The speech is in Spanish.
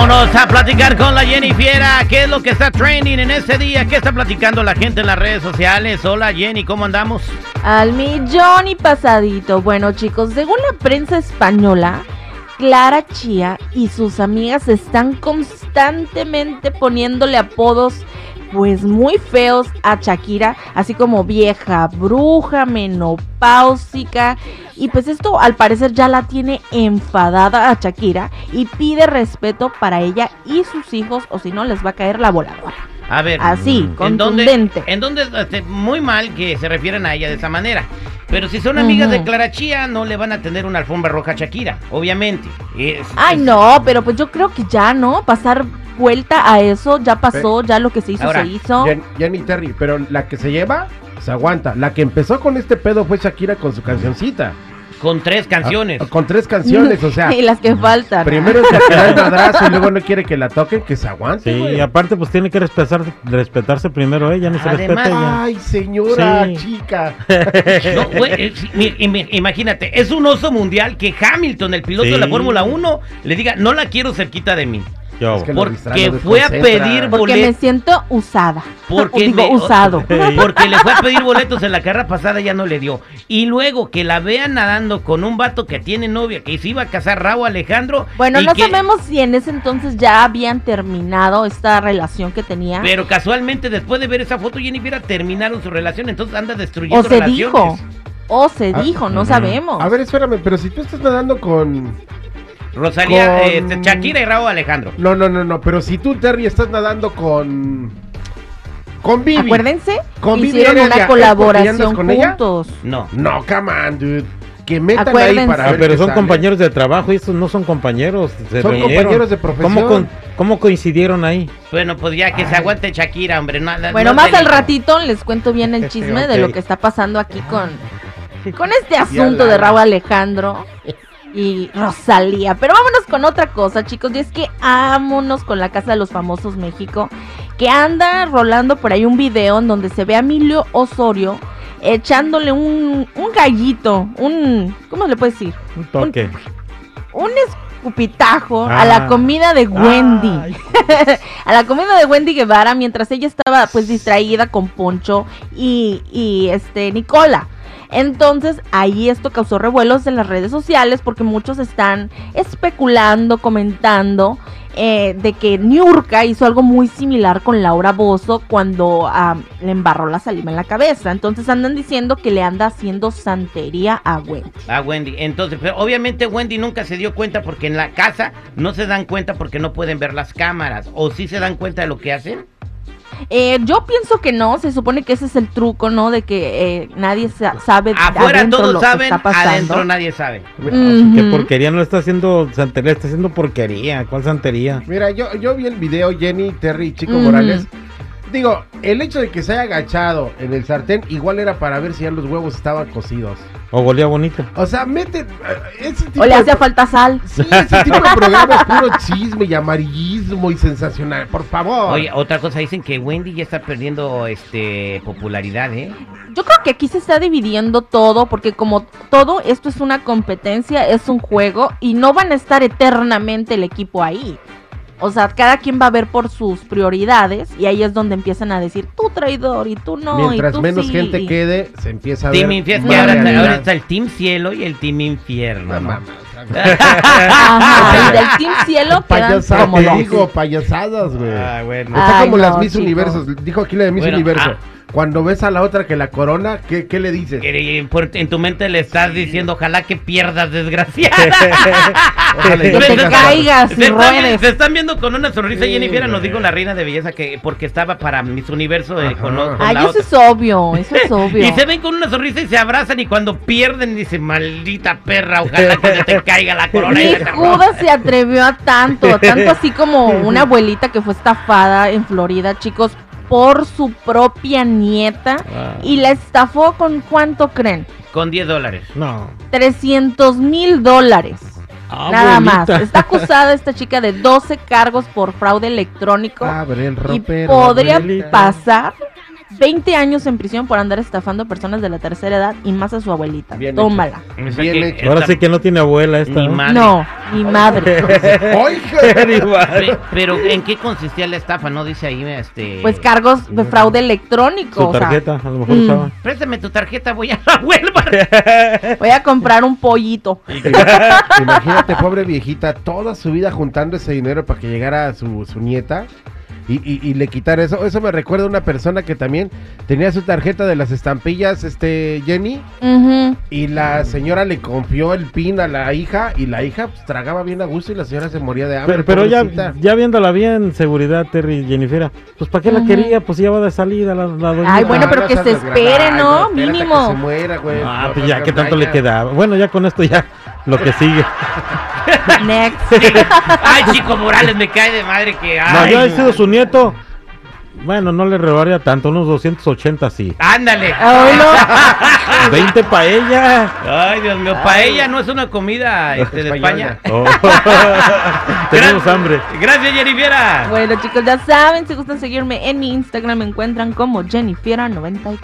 Vámonos a platicar con la Jenny Fiera. ¿Qué es lo que está trending en este día? ¿Qué está platicando la gente en las redes sociales? Hola Jenny, ¿cómo andamos? Al millón y pasadito. Bueno chicos, según la prensa española, Clara Chía y sus amigas están constantemente poniéndole apodos pues muy feos a Shakira, así como vieja bruja, menopáusica. Y pues esto al parecer ya la tiene enfadada a Shakira y pide respeto para ella y sus hijos o si no les va a caer la voladora. A ver, Así, ¿en contundente. en dónde, este, muy mal que se refieren a ella de esa manera. Pero si son amigas de. Clara Chía, no le van a tener una alfombra roja a Shakira, obviamente. Es- Ay, es- no, pero pues yo creo que ya, ¿no? Pasar vuelta a eso, ya pasó, ya lo que se hizo, Ahora, se hizo. Jen- Jenny Terry, pero la que se lleva, se aguanta. La que empezó con este pedo fue Shakira con su cancioncita. Con tres canciones. Ah, Con tres canciones, o sea. y las que faltan. Primero se queda el madrazo y luego no quiere que la toquen, que se aguante. Sí, güey. y aparte pues tiene que respetar, respetarse primero ella, ni se Además- respeta ella. Ay, señora Sí. chica. No, güey, eh, sí, mi- im- imagínate, es un oso mundial que Hamilton, el piloto de la. Fórmula 1, le diga, no la quiero cerquita de mí. Yo, Es que Porque fue a pedir Porque me boletos. siento usada. Porque Digo, me- usado. Porque le fue a pedir boletos en la carrera pasada, ya no le dio. Y luego que la vean nadando con un vato que tiene novia, que se iba a casar Raúl Alejandro. Bueno, y no que- sabemos si en ese entonces ya habían terminado esta relación que tenía. Pero casualmente, después de ver esa foto, Jennifer terminaron su relación, entonces anda destruyendo o se relaciones. dijo. O se Ah, dijo, no sabemos. A ver, espérame, pero si tú estás nadando con. Rosalía, Con- este, Shakira y Raúl Alejandro. No, no, no, no, pero si tú, Terry, estás nadando con. Con Vivi. Acuérdense, Con Vivi hicieron una ¿es porque ya andas colaboración con ella? juntos. No. No, come on, dude. Que metan Acuérdense. ahí para Ah, ver pero son sale. compañeros de trabajo y estos no son compañeros. se Son reunieron. compañeros de profesión. ¿Cómo, con- cómo coincidieron ahí? Bueno, pues ya que se aguante Shakira, hombre. no- no- Bueno, no más al ratito les cuento bien el chisme de lo que está pasando aquí con, con este asunto de Raúl Alejandro y Rosalía. Pero vámonos con otra cosa, chicos. Y es que vámonos con la Casa de los Famosos México, que anda rolando por ahí un video en donde se ve a Emilio Osorio echándole un, un gallito, un... ¿Cómo le puedes decir? Un toque. Un escupitajo a la Ah. comida de Wendy. Ay, a la comida de Wendy Guevara mientras ella estaba pues distraída con Poncho y, y este Nicola. Entonces ahí esto causó revuelos en las redes sociales porque muchos están especulando, comentando eh, de que Niurka hizo algo muy similar con Laura Bozo cuando le embarró la saliva en la cabeza. Entonces andan diciendo que le anda haciendo santería a Wendy. A Wendy. Entonces, pero obviamente Wendy nunca se dio cuenta porque en la casa no se dan cuenta porque no pueden ver las cámaras. ¿O sí se dan cuenta de lo que hacen? Eh, yo pienso que no, se supone que ese es el truco, ¿no? De que eh, nadie sa- sabe Afuera adentro todos lo que saben, está pasando. adentro nadie sabe. Qué Ujú. porquería, no está haciendo santería, está haciendo porquería. ¿Cuál santería? Mira, yo, yo vi el video, Jenny, Terry y Chico. Morales. Digo, el hecho de que se haya agachado en el sartén, igual era para ver si ya los huevos estaban cocidos. O golea bonito. O sea, mete. eh, Ese tipo O le de pro- falta sal. Sí, ese tipo de programa es puro chisme y amarillismo y sensacional. Por favor. Oye, otra cosa, dicen que Wendy ya está perdiendo este popularidad, ¿eh? Yo creo que aquí se está dividiendo todo, porque como todo esto es una competencia, es un juego, y no van a estar eternamente el equipo ahí. O sea, cada quien va a ver por sus prioridades, y ahí es donde empiezan a decir, tú traidor, y tú no, y Mientras tú menos sí". gente quede, se empieza a Team ver. Infierno, ahora, ahora está el Team Cielo y el Team Infierno. No ¿no? Ajá, y del Team Cielo quedan Payasadas, como te digo, payasadas, güey. Ah, bueno. Está Ay, como no, las Miss. Universos. Dijo aquí la de Miss Bueno, Universo. ah. Cuando ves a la otra que la corona, ¿qué, qué le dices? En tu mente le estás diciendo, ojalá que pierdas, desgraciada. Ojalá Que no te caigas Se y están, se están viendo con una sonrisa. Sí, Jennifer nos dijo la reina de belleza que porque estaba para Miss Universo eh, con, con Ay, la eso otra. es obvio, eso es obvio. Y se ven con una sonrisa y se abrazan y cuando pierden dice, maldita perra, ojalá que te caiga la corona. y Ni Judas se atrevió a tanto, tanto así como una abuelita que fue estafada en Florida, chicos. Por su propia nieta Ah. y la estafó con cuánto creen? Con 10 dólares. No. 300 mil dólares. Ah, Nada más. Está acusada esta chica de 12 cargos por fraude electrónico Abre el y ropero. podría abuelita. pasar 20 años en prisión por andar estafando personas de la tercera edad y más a su abuelita. Bien Tómala. Bien. Ahora sí que no tiene abuela esta. Ni ¿no? madre. No, mi madre. Pe- Pero ¿en qué consistía la estafa? No dice ahí, este... Pues cargos de fraude electrónico. Su o sea, tarjeta, a lo mejor mm. usaba. Préstame tu tarjeta, voy a la Walmart. voy a comprar un pollito. Imagínate, pobre viejita, toda su vida juntando ese dinero para que llegara su, su nieta y, y- y le quitar eso. Eso me recuerda a una persona que también tenía su tarjeta de las estampillas, este Jenny, y la señora le confió el pin a la hija y la hija pues, tragaba bien a gusto y la señora se moría de hambre. Pero, pero ya, ya viéndola bien, seguridad, Terry y Jennifer, pues ¿para qué la quería? Pues ya va de salida la, la doñita. Ay, bueno, pero no que se espere, Ay, ¿no? Mínimo. Que se muera, güey. Ah, No, pues ya, ¿qué tanto le quedaba? Bueno, ya con esto ya lo que sigue. Next. Ay, Chico Morales, me cae de madre que... No, Ay, yo he sido su nieto. Bueno, no le robaría tanto, unos 280 sí. Ándale. Ay, no. 20 para ella. Ay, Dios mío, paella no es una comida este, de. España. Oh. Tenemos Gra- hambre. Gracias, Jennifer. Bueno, chicos, ya saben, si gustan seguirme en mi Instagram, me encuentran como Jennifiera94.